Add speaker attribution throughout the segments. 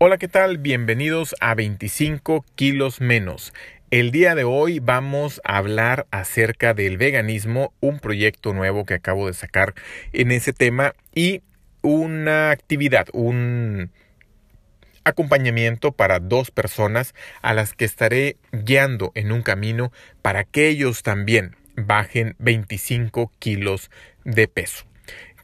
Speaker 1: Hola, ¿qué tal? Bienvenidos a 25 kilos menos. El día de hoy vamos a hablar acerca del veganismo, un proyecto nuevo que acabo de sacar en ese tema y una actividad, un acompañamiento para dos personas a las que estaré guiando en un camino para que ellos también bajen 25 kilos de peso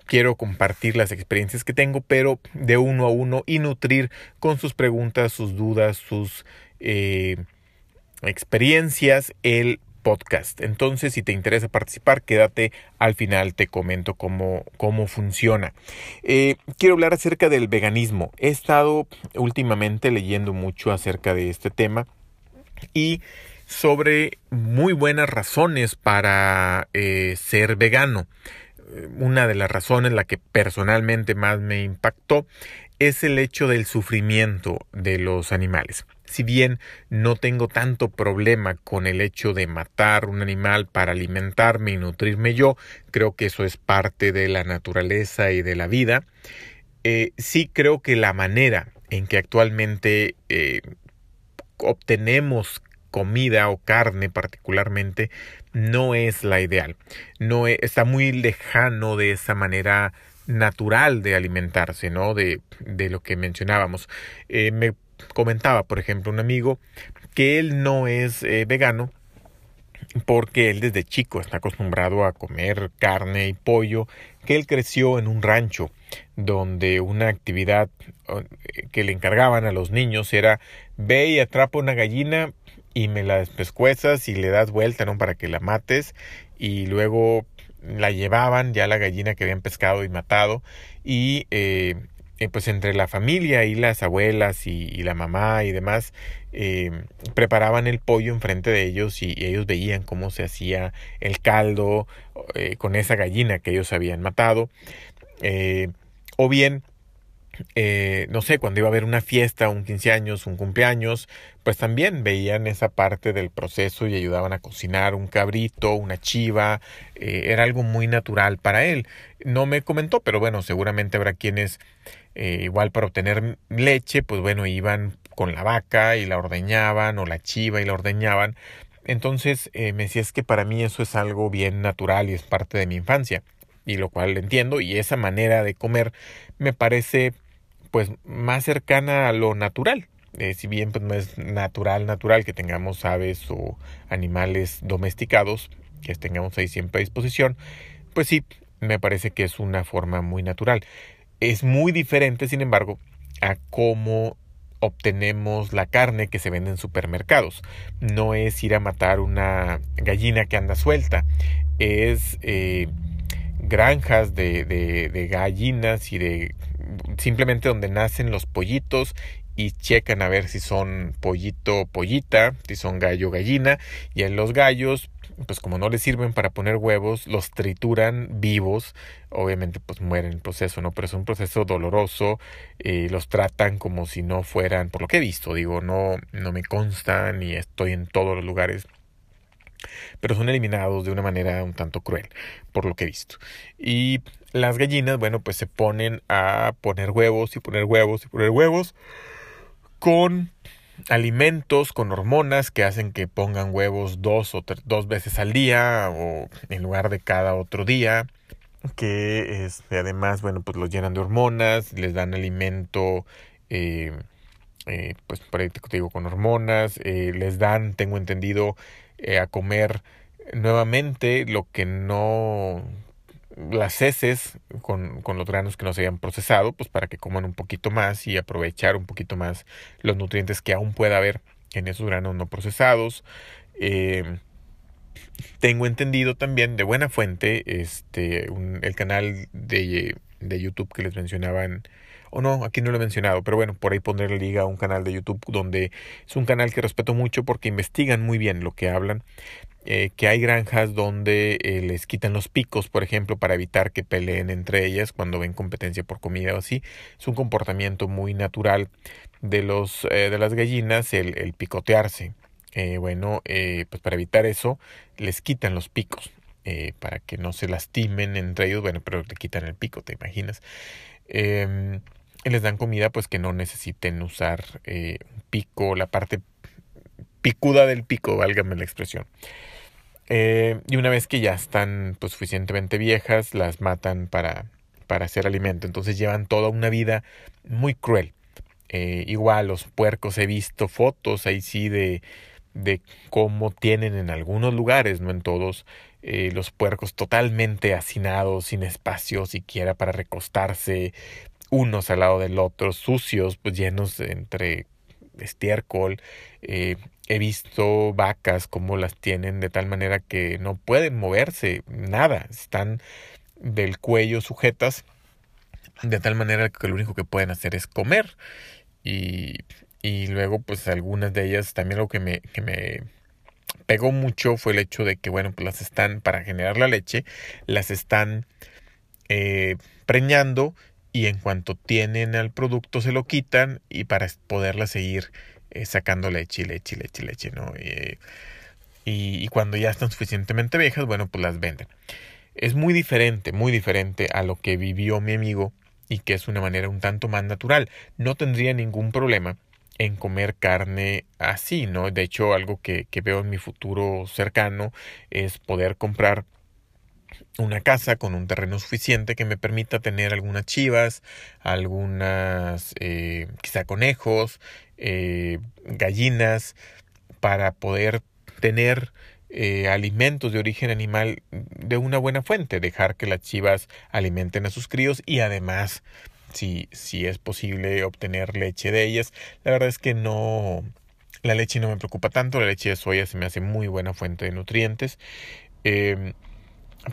Speaker 1: quiero compartir las experiencias que tengo, pero de uno a uno y nutrir con sus preguntas, sus dudas, sus eh, experiencias el podcast. Entonces, si te interesa participar, quédate al final, te comento cómo, cómo funciona. Eh, quiero hablar acerca del veganismo. He estado últimamente leyendo mucho acerca de este tema y sobre muy buenas razones para eh, ser vegano una de las razones, la que personalmente más me impactó, es el hecho del sufrimiento de los animales. Si bien no tengo tanto problema con el hecho de matar un animal para alimentarme y nutrirme yo, creo que eso es parte de la naturaleza y de la vida, eh, sí creo que la manera en que actualmente eh, obtenemos comida o carne particularmente no es la ideal. No e, está muy lejano de esa manera natural de alimentarse, ¿no? De, de lo que mencionábamos. Eh, me comentaba, por ejemplo, un amigo que él no es eh, vegano porque él desde chico está acostumbrado a comer carne y pollo, que él creció en un rancho donde una actividad eh, que le encargaban a los niños era ve y atrapa una gallina y me la despescuezas y le das vuelta, ¿no? Para que la mates. Y luego la llevaban ya la gallina que habían pescado y matado. Y eh, eh, pues entre la familia y las abuelas y, la mamá y demás eh, preparaban el pollo enfrente de ellos y, ellos veían cómo se hacía el caldo con esa gallina que ellos habían matado. O bien eh, no sé, cuando iba a haber una fiesta, un 15 años, un cumpleaños, pues también veían esa parte del proceso y ayudaban a cocinar un cabrito, una chiva, eh, era algo muy natural para él. No me comentó, pero bueno, seguramente habrá quienes eh, igual para obtener leche, pues bueno, iban con la vaca y la ordeñaban o la chiva y la ordeñaban. Entonces me decía es que para mí eso es algo bien natural y es parte de mi infancia y lo cual entiendo y esa manera de comer me parece pues más cercana a lo natural. Eh, si bien pues no es natural, natural que tengamos aves o animales domesticados, que tengamos ahí siempre a disposición, pues sí, me parece que es una forma muy natural. Es muy diferente, sin embargo, a cómo obtenemos la carne que se vende en supermercados. No es ir a matar una gallina que anda suelta, es eh, granjas de, de, de gallinas y de simplemente donde nacen los pollitos y checan a ver si son pollito pollita, si son gallo gallina y en los gallos pues como no les sirven para poner huevos, los trituran vivos, obviamente pues mueren en el proceso, ¿no? Pero es un proceso doloroso, y los tratan como si no fueran, por lo que he visto, digo, no, no me consta ni estoy en todos los lugares, pero son eliminados de una manera un tanto cruel, por lo que he visto. Y las gallinas, bueno, pues se ponen a poner huevos y poner huevos y poner huevos con alimentos, con hormonas que hacen que pongan huevos dos o dos veces al día o en lugar de cada otro día que este, además, bueno, pues los llenan de hormonas, les dan alimento, eh, eh, pues por ahí te digo, con hormonas, eh, les dan, tengo entendido, eh, a comer nuevamente lo que no las heces con, con, los granos que no se hayan procesado, pues para que coman un poquito más y aprovechar un poquito más los nutrientes que aún pueda haber en esos granos no procesados. Eh, tengo entendido también de buena fuente este el canal de, de YouTube que les mencionaban o no, aquí no lo he mencionado, pero bueno, por ahí pondré liga a un canal de YouTube donde es un canal que respeto mucho porque investigan muy bien lo que hablan. Eh, que hay granjas donde eh, les quitan los picos, por ejemplo, para evitar que peleen entre ellas cuando ven competencia por comida o así. Es un comportamiento muy natural de, los, eh, de las gallinas el, picotearse. bueno, pues para evitar eso, les quitan los picos. para que no se lastimen entre ellos, bueno, pero le quitan el pico, ¿te imaginas? Em, les dan comida pues que no necesiten usar eh, pico, la parte picuda del pico, válgame la expresión. Eh, y una vez que ya están pues, suficientemente viejas, las matan para, para hacer alimento. Entonces llevan toda una vida muy cruel. Eh, igual los puercos he visto fotos ahí sí de, de cómo tienen en algunos lugares, no en todos, los puercos totalmente hacinados, sin espacio siquiera para recostarse, unos al lado del otro, sucios, pues llenos entre estiércol. Eh, he visto vacas como las tienen de tal manera que no pueden moverse, nada, están del cuello sujetas de tal manera que lo único que pueden hacer es comer. Y, y luego, pues algunas de ellas, también lo que me, que me pegó mucho fue el hecho de que, bueno, pues las están, para generar la leche, las están eh, preñando y en cuanto tienen al producto se lo quitan y para poderla seguir eh, sacando leche, leche, leche, leche, ¿no? y, y cuando ya están suficientemente viejas, bueno, pues las venden. Es muy diferente, muy diferente a lo que vivió mi amigo y que es una manera un tanto más natural. No tendría ningún problema en comer carne así, ¿no? De hecho, algo que, que veo en mi futuro cercano es poder comprar una casa con un terreno suficiente que me permita tener algunas chivas, algunas eh, quizá conejos, eh, gallinas, para poder tener eh, alimentos de origen animal de una buena fuente, dejar que las chivas alimenten a sus críos y además si, si es posible obtener leche de ellas. La verdad es que no, la leche no me preocupa tanto, la leche de soya se me hace muy buena fuente de nutrientes. Em,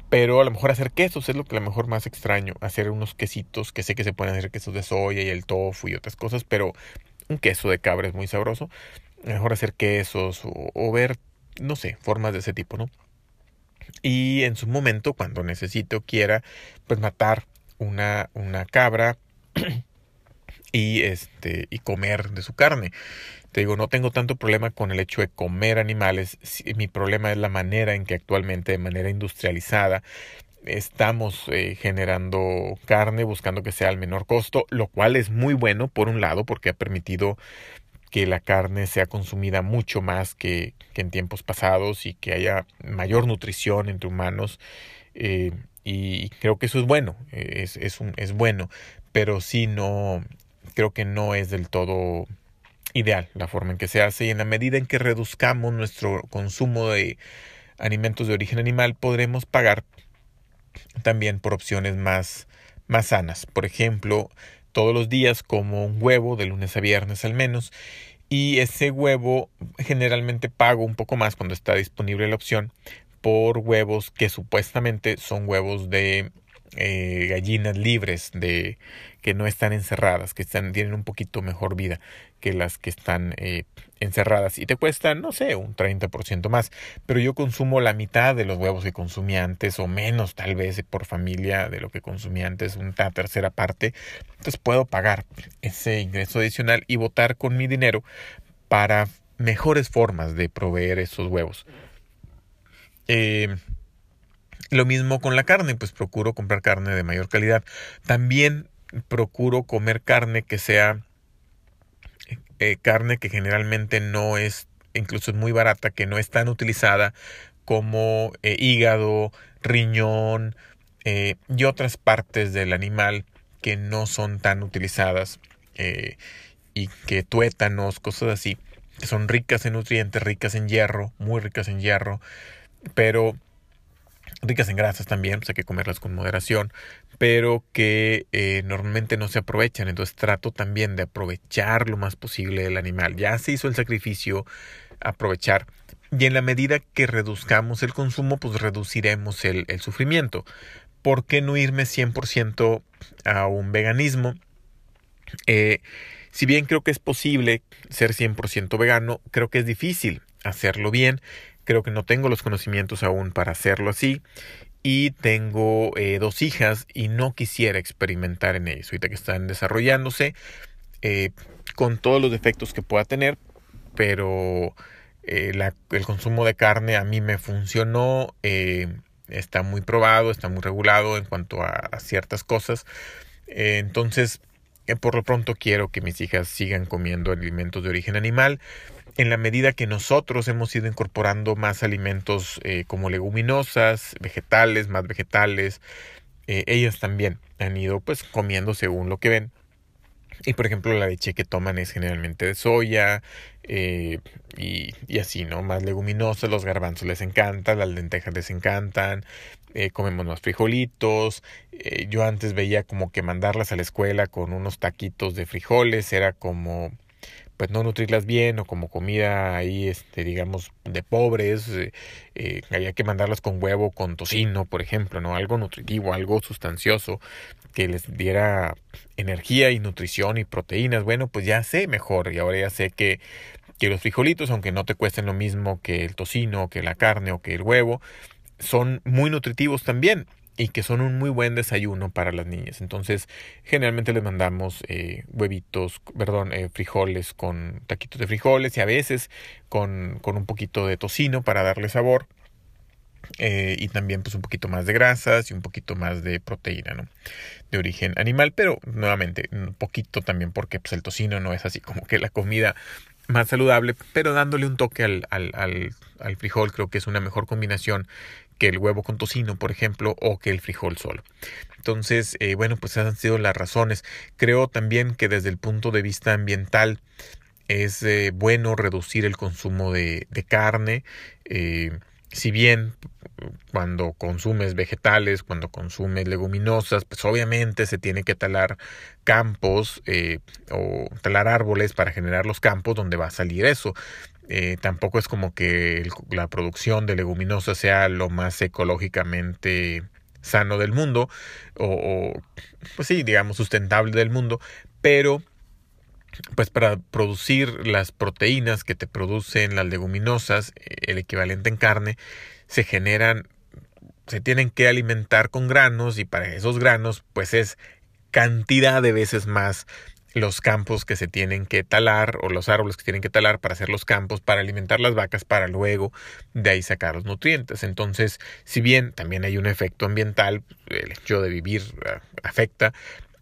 Speaker 1: pero a lo mejor hacer quesos es lo que a lo mejor más extraño. Hacer unos quesitos, que sé que se pueden hacer quesos de soya y el tofu y otras cosas, pero un queso de cabra es muy sabroso. Mejor hacer quesos o, o ver no sé, formas de ese tipo, ¿no? Y en su momento, cuando necesite o quiera, pues matar una, una cabra y este y comer de su carne. Te digo, no tengo tanto problema con el hecho de comer animales. Mi problema es la manera en que actualmente, de manera industrializada, estamos eh, generando carne buscando que sea al menor costo, lo cual es muy bueno por un lado porque ha permitido que la carne sea consumida mucho más que, que en tiempos pasados y que haya mayor nutrición entre humanos. Eh, y creo que eso es bueno, es, es, un, es bueno, pero sí no, creo que no es del todo ideal la forma en que se hace y en la medida en que reduzcamos nuestro consumo de alimentos de origen animal podremos pagar también por opciones más, más sanas. Por ejemplo, todos los días como un huevo de lunes a viernes al menos y ese huevo generalmente pago un poco más cuando está disponible la opción por huevos que supuestamente son huevos de eh, gallinas libres de que no están encerradas, que están, tienen un poquito mejor vida que las que están eh, encerradas. Y te cuestan, no sé, un 30% más, pero yo consumo la mitad de los huevos que consumía antes o menos tal vez por familia de lo que consumía antes, una tercera parte, entonces puedo pagar ese ingreso adicional y votar con mi dinero para mejores formas de proveer esos huevos. Eh, lo mismo con la carne, pues procuro comprar carne de mayor calidad. También procuro comer carne que sea eh, carne que generalmente no es, incluso es muy barata, que no es tan utilizada como eh, hígado, riñón eh, y otras partes del animal que no son tan utilizadas y que tuétanos, cosas así, que son ricas en nutrientes, ricas en hierro, muy ricas en hierro, pero ricas en grasas también, pues hay que comerlas con moderación, pero que eh, normalmente no se aprovechan. Entonces trato también de aprovechar lo más posible el animal. Ya se hizo el sacrificio, aprovechar. Y en la medida que reduzcamos el consumo, pues reduciremos el, sufrimiento. ¿Por qué no irme 100% a un veganismo? Eh, si bien creo que es posible ser 100% vegano, creo que es difícil hacerlo bien Creo que no tengo los conocimientos aún para hacerlo así. Y tengo eh, dos hijas y no quisiera experimentar en ellas. Ahorita que están desarrollándose eh, con todos los defectos que pueda tener. Pero eh, el consumo de carne a mí me funcionó. está muy probado, está muy regulado en cuanto a, ciertas cosas. entonces por lo pronto quiero que mis hijas sigan comiendo alimentos de origen animal. En la medida que nosotros hemos ido incorporando más alimentos eh, como leguminosas, vegetales, más vegetales, eh, ellas también han ido pues comiendo según lo que ven. Y por ejemplo la leche que toman es generalmente de soya eh, y, y, así, ¿no? Más leguminosas, los garbanzos les encantan, las lentejas les encantan, comemos más frijolitos. Yo antes veía como que mandarlas a la escuela con unos taquitos de frijoles era como pues no nutrirlas bien o como comida ahí, este, digamos, de pobres, eh, eh, había que mandarlas con huevo, con tocino, por ejemplo, ¿no? Algo nutritivo, algo sustancioso que les diera energía y nutrición y proteínas. Bueno, pues ya sé mejor y ahora ya sé que, que los frijolitos, aunque no te cuesten lo mismo que el tocino, que la carne o que el huevo, son muy nutritivos también y que son un muy buen desayuno para las niñas. Entonces, generalmente les mandamos eh, huevitos, perdón, eh, frijoles con taquitos de frijoles y a veces con, con un poquito de tocino para darle sabor. Eh, y también pues un poquito más de grasas y un poquito más de proteína, ¿no? De origen animal, pero nuevamente un poquito también porque pues el tocino no es así como que la comida más saludable, pero dándole un toque al, al, al, al frijol creo que es una mejor combinación que el huevo con tocino, por ejemplo, o que el frijol solo. Entonces, eh, bueno, pues esas han sido las razones. Creo también que desde el punto de vista ambiental es eh, bueno reducir el consumo de, carne. Eh, si bien cuando consumes vegetales, cuando consumes leguminosas, pues obviamente se tiene que talar campos o talar árboles para generar los campos donde va a salir eso. Eh, tampoco es como que la producción de leguminosas sea lo más ecológicamente sano del mundo o, pues sí, digamos sustentable del mundo, pero pues para producir las proteínas que te producen las leguminosas, el equivalente en carne, se generan, se tienen que alimentar con granos y para esos granos pues es cantidad de veces más los campos que se tienen que talar o los árboles que tienen que talar para hacer los campos, para alimentar las vacas, para luego de ahí sacar los nutrientes. Entonces, si bien también hay un efecto ambiental, el hecho de vivir ah, afecta,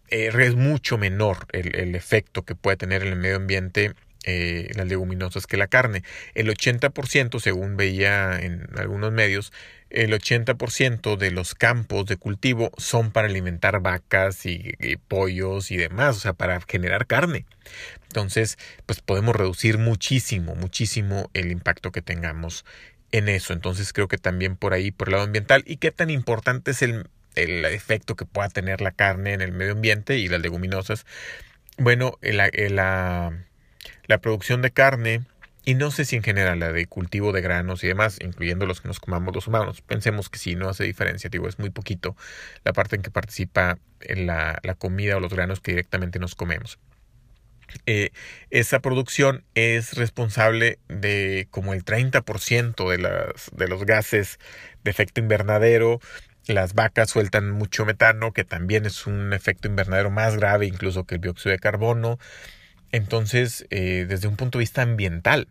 Speaker 1: eh, es mucho menor el, el efecto que puede tener en el medio ambiente eh, las leguminosas que la carne. El 80%, según veía en algunos medios, el 80% de los campos de cultivo son para alimentar vacas y, pollos y demás, o sea, para generar carne. Entonces, pues podemos reducir muchísimo, muchísimo el impacto que tengamos en eso. Entonces, creo que también por ahí, por el lado ambiental, y qué tan importante es el, el efecto que pueda tener la carne en el medio ambiente y las leguminosas. Bueno, la, la la producción de carne y no sé si en general la de cultivo de granos y demás, incluyendo los que nos comamos los humanos, pensemos que sí, no hace diferencia, digo, es muy poquito la parte en que participa en la, la comida o los granos que directamente nos comemos. Eh, esa producción es responsable de como el 30% de, las, de los gases de efecto invernadero. Las vacas sueltan mucho metano, que también es un efecto invernadero más grave incluso que el dióxido de carbono. Entonces, eh, desde un punto de vista ambiental,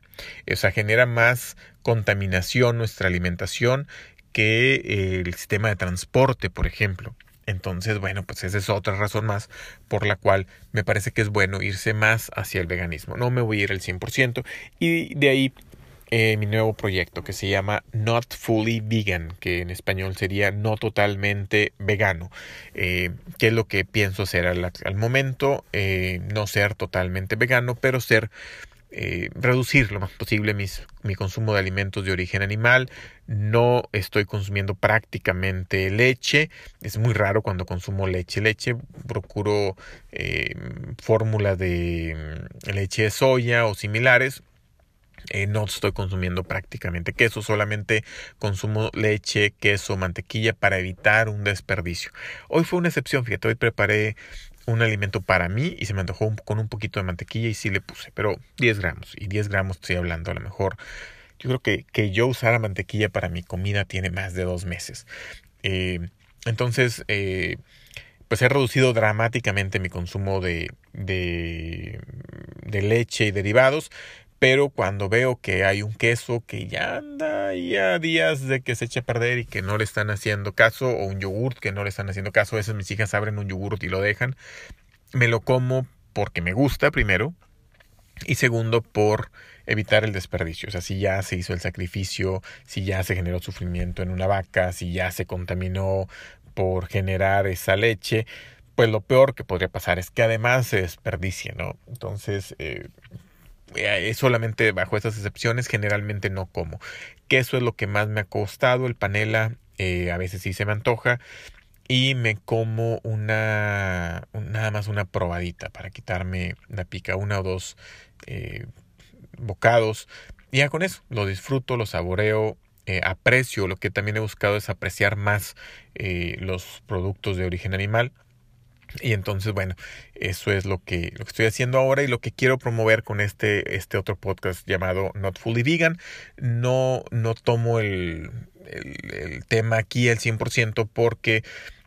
Speaker 1: o sea, genera más contaminación nuestra alimentación que eh, el sistema de transporte, por ejemplo. Entonces, bueno, pues esa es otra razón más por la cual me parece que es bueno irse más hacia el veganismo. No me voy a ir al 100% y de ahí eh, mi nuevo proyecto que se llama Not Fully Vegan, que en español sería no totalmente vegano. Eh, ¿Qué es lo que pienso hacer al, momento? Eh, no ser totalmente vegano, pero ser reducir lo más posible mi consumo de alimentos de origen animal. No estoy consumiendo prácticamente leche. Es muy raro cuando consumo leche. Leche procuro fórmula de mm, leche de soya o similares eh, no estoy consumiendo prácticamente queso, solamente consumo leche, queso, mantequilla para evitar un desperdicio. Hoy fue una excepción, fíjate, hoy preparé un alimento para mí y se me antojó con un poquito de mantequilla y sí le puse, pero 10 gramos y 10 gramos estoy hablando a lo mejor. Yo creo que, que yo usara mantequilla para mi comida tiene más de dos meses. Eh, entonces, eh, pues he reducido dramáticamente mi consumo de, de, de leche y derivados pero cuando veo que hay un queso que ya anda ya días de que se eche a perder y que no le están haciendo caso, o un yogurt que no le están haciendo caso, a veces mis hijas abren un yogurt y lo dejan, me lo como porque me gusta primero y segundo por evitar el desperdicio. O sea, si ya se hizo el sacrificio, si ya se generó sufrimiento en una vaca, si ya se contaminó por generar esa leche, pues lo peor que podría pasar es que además se desperdicie, ¿no? Entonces, eh, eh, solamente bajo esas excepciones generalmente no como. Que eso es lo que más me ha costado. El panela eh, a veces sí se me antoja. Y me como una, nada más una probadita para quitarme la pica, una o dos eh, bocados. Y ya con eso lo disfruto, lo saboreo, aprecio. Lo que también he buscado es apreciar más los productos de origen animal. Y entonces, bueno, eso es lo que, lo que estoy haciendo ahora y lo que quiero promover con este, este otro podcast llamado Not Fully Vegan. No, no tomo el, el, tema aquí al 100% porque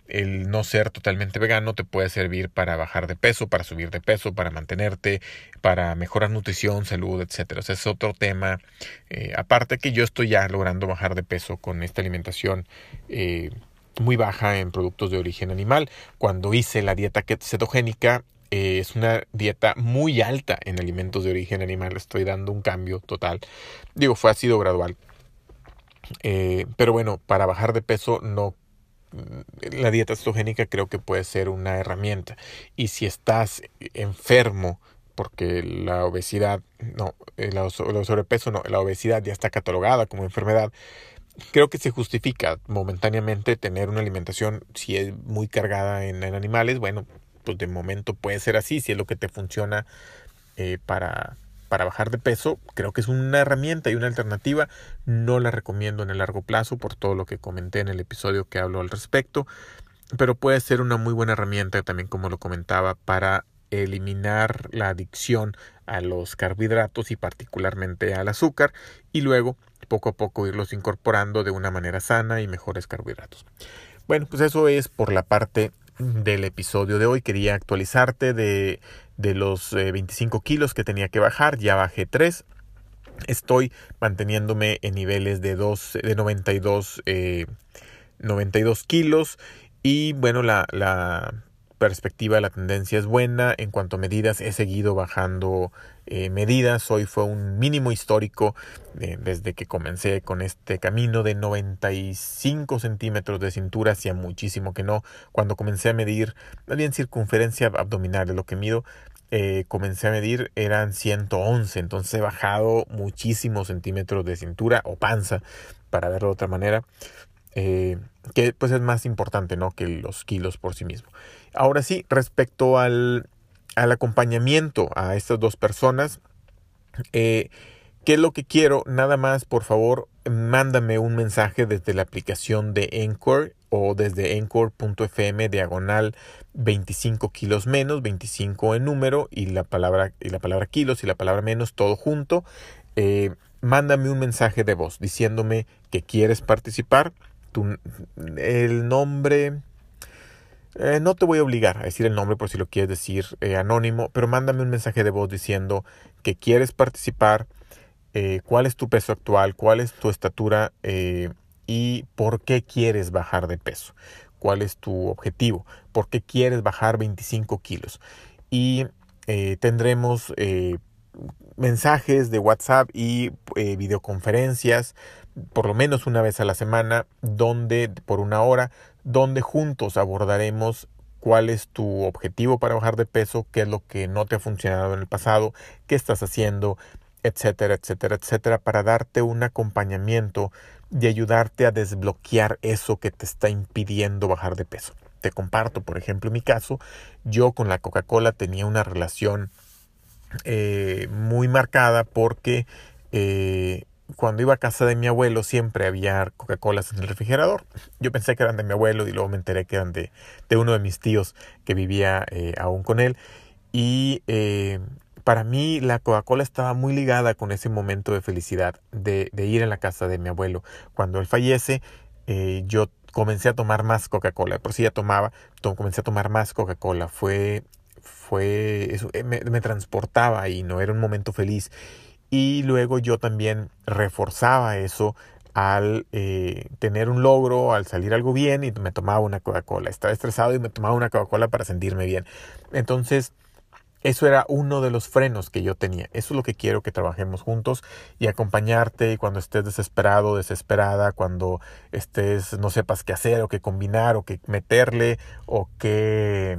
Speaker 1: el no ser totalmente vegano te puede servir para bajar de peso, para subir de peso, para mantenerte, para mejorar nutrición, salud, etcétera. O sea, es otro tema. Eh, aparte que yo estoy ya logrando bajar de peso con esta alimentación. Eh, muy baja en productos de origen animal. Cuando hice la dieta cetogénica, eh, es una dieta muy alta en alimentos de origen animal. Estoy dando un cambio total. Digo, fue ha sido gradual. Eh, pero bueno, para bajar de peso no la dieta cetogénica creo que puede ser una herramienta. Y si estás enfermo, porque la obesidad, no, el sobrepeso no, la obesidad ya está catalogada como enfermedad, creo que se justifica momentáneamente tener una alimentación si es muy cargada en, animales. Bueno, pues de momento puede ser así, si es lo que te funciona eh, para, para bajar de peso. Creo que es una herramienta y una alternativa. No la recomiendo en el largo plazo por todo lo que comenté en el episodio que hablo al respecto. Pero puede ser una muy buena herramienta también, como lo comentaba, para eliminar la adicción a los carbohidratos y particularmente al azúcar y luego poco a poco irlos incorporando de una manera sana y mejores carbohidratos. Bueno, pues eso es por la parte del episodio de hoy. Quería actualizarte de, de los 25 eh, kilos que tenía que bajar. Ya bajé 3. Estoy manteniéndome en niveles de, 2, de 92, 92 eh, kilos. Y bueno, la, la perspectiva, la tendencia es buena. En cuanto a medidas, he seguido bajando eh, medidas. Hoy fue un mínimo histórico eh, desde que comencé con este camino de 95 centímetros de cintura, hacía muchísimo que no. Cuando comencé a medir, bien circunferencia abdominal de lo que mido, eh, comencé a medir eran 111, entonces he bajado muchísimos centímetros de cintura o panza, para verlo de otra manera. que pues es más importante ¿no? que los kilos por sí mismo. Ahora sí, respecto al, al acompañamiento a estas dos personas, eh, ¿qué es lo que quiero? Nada más, por favor, mándame un mensaje desde la aplicación de Encore o desde encore.fm diagonal 25 kilos menos, 25 en número y la palabra, y la palabra kilos y la palabra menos, todo junto. Eh, mándame un mensaje de voz diciéndome que quieres participar. Tu, el nombre eh, no te voy a obligar a decir el nombre por si lo quieres decir eh, anónimo, pero mándame un mensaje de voz diciendo que quieres participar, eh, cuál es tu peso actual, cuál es tu estatura y por qué quieres bajar de peso, cuál es tu objetivo, por qué quieres bajar 25 kilos. Y tendremos mensajes de WhatsApp y videoconferencias por lo menos una vez a la semana, donde por una hora, donde juntos abordaremos cuál es tu objetivo para bajar de peso, qué es lo que no te ha funcionado en el pasado, qué estás haciendo, etcétera, etcétera, etcétera, para darte un acompañamiento y ayudarte a desbloquear eso que te está impidiendo bajar de peso. Te comparto, por ejemplo, en mi caso, yo con la Coca-Cola tenía una relación eh, muy marcada porque eh, cuando iba a casa de mi abuelo siempre había Coca-Colas en el refrigerador. Yo pensé que eran de mi abuelo y luego me enteré que eran de, de uno de mis tíos que vivía eh, aún con él. Y eh, para mí la Coca-Cola estaba muy ligada con ese momento de felicidad de, de, ir a la casa de mi abuelo. Cuando él fallece, eh, yo comencé a tomar más Coca-Cola. Por si ya tomaba, comencé a tomar más Coca-Cola. Fue, fue, eso, me, me transportaba y no era un momento feliz y luego yo también reforzaba eso al eh, tener un logro, al salir algo bien y me tomaba una Coca-Cola. Estaba estresado y me tomaba una Coca-Cola para sentirme bien. Entonces, eso era uno de los frenos que yo tenía. Eso es lo que quiero que trabajemos juntos y acompañarte cuando estés desesperado, desesperada, cuando estés no sepas qué hacer o qué combinar o qué meterle o qué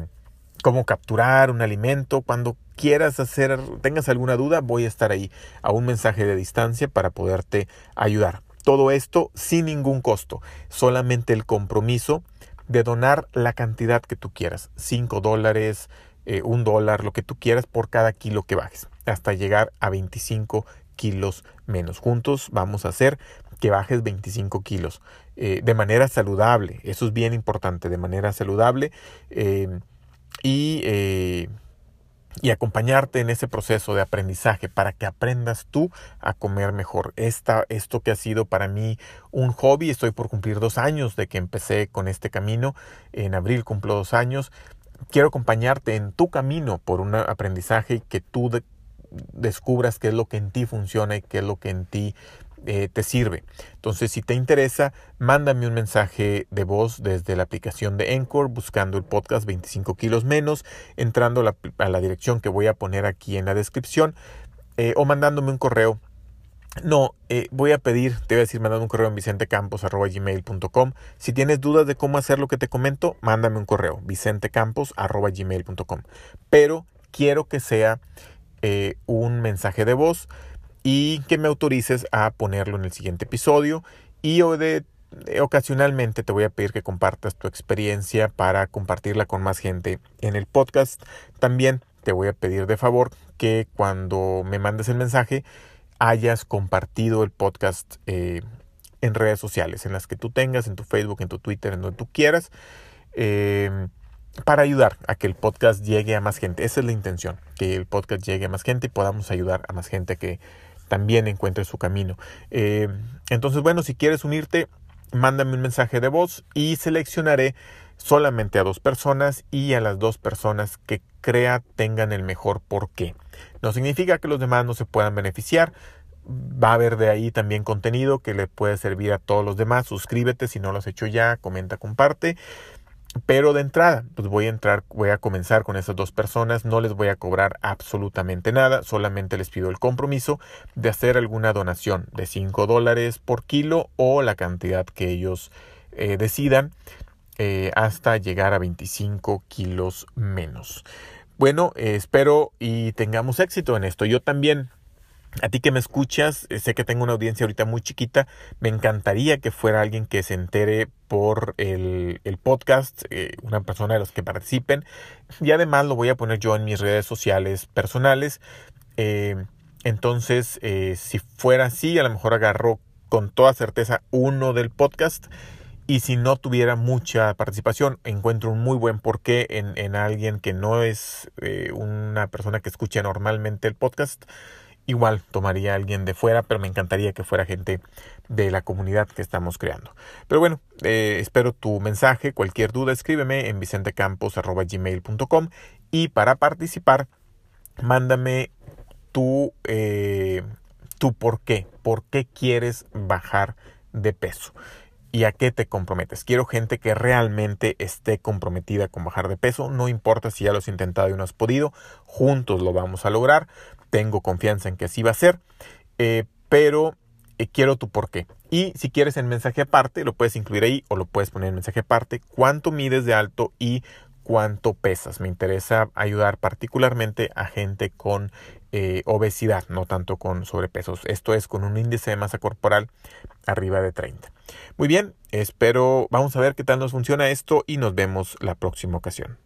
Speaker 1: cómo capturar un alimento, cuando quieras hacer, tengas alguna duda, voy a estar ahí a un mensaje de distancia para poderte ayudar. Todo esto sin ningún costo, solamente el compromiso de donar la cantidad que tú quieras, 5 dólares, eh, un dólar, lo que tú quieras por cada kilo que bajes, hasta llegar a 25 kilos menos. Juntos vamos a hacer que bajes 25 kilos eh, de manera saludable. Eso es bien importante, de manera saludable. Eh, y, y acompañarte en ese proceso de aprendizaje para que aprendas tú a comer mejor. Esta, esto que ha sido para mí un hobby, estoy por cumplir dos años de que empecé con este camino, en abril cumplo dos años quiero acompañarte en tu camino por un aprendizaje que tú descubras qué es lo que en ti funciona y qué es lo que en ti eh, te sirve. Entonces, si te interesa, mándame un mensaje de voz desde la aplicación de Encore buscando el podcast 25 kilos menos, entrando a la, dirección que voy a poner aquí en la descripción eh, o mandándome un correo no, eh, voy a pedir, te voy a decir, mandando un correo en vicentecampos.gmail.com. Si tienes dudas de cómo hacer lo que te comento, mándame un correo, vicentecampos.gmail.com. Pero quiero que sea un mensaje de voz y que me autorices a ponerlo en el siguiente episodio. Y de, eh, ocasionalmente te voy a pedir que compartas tu experiencia para compartirla con más gente en el podcast. También te voy a pedir de favor que cuando me mandes el mensaje, hayas compartido el podcast eh, en redes sociales, en las que tú tengas, en tu Facebook, en tu Twitter, en donde tú quieras, em, para ayudar a que el podcast llegue a más gente. Esa es la intención, que el podcast llegue a más gente y podamos ayudar a más gente que también encuentre su camino. Em, entonces, bueno, si quieres unirte, mándame un mensaje de voz y seleccionaré solamente a dos personas y a las dos personas que crea tengan el mejor porqué. No significa que los demás no se puedan beneficiar. Va a haber de ahí también contenido que le puede servir a todos los demás. Suscríbete si no lo has hecho ya, comenta, comparte. Pero de entrada, pues voy a entrar, voy a comenzar con esas dos personas, no les voy a cobrar absolutamente nada, solamente les pido el compromiso de hacer alguna donación de 5 dólares por kilo o la cantidad que ellos eh, decidan eh, hasta llegar a 25 kilos menos. Bueno, eh, espero y tengamos éxito en esto. Yo también a ti que me escuchas, eh, sé que tengo una audiencia ahorita muy chiquita, me encantaría que fuera alguien que se entere por el, podcast, una persona de los que participen, y además lo voy a poner yo en mis redes sociales personales. entonces, si fuera así, a lo mejor agarro con toda certeza uno del podcast y si no tuviera mucha participación, encuentro un muy buen porqué en, en alguien que no es eh, una persona que escucha normalmente el podcast. Igual tomaría a alguien de fuera, pero me encantaría que fuera gente de la comunidad que estamos creando. Pero bueno, eh, espero tu mensaje. Cualquier duda, escríbeme en vicentecampos.gmail.com y para participar, mándame tu, eh, tu por qué. ¿Por qué quieres bajar de peso? y a qué te comprometes. Quiero gente que realmente esté comprometida con bajar de peso. No importa si ya lo has intentado y no has podido. Juntos lo vamos a lograr. Tengo confianza en que así va a ser. Eh, pero eh, quiero tu por qué. Y si quieres en mensaje aparte, lo puedes incluir ahí o lo puedes poner en mensaje aparte. Cuánto mides de alto y cuánto pesas. Me interesa ayudar particularmente a gente con eh, obesidad, no tanto con sobrepesos. Esto es con un índice de masa corporal arriba de 30. Muy bien, espero, vamos a ver qué tal nos funciona esto y nos vemos la próxima ocasión.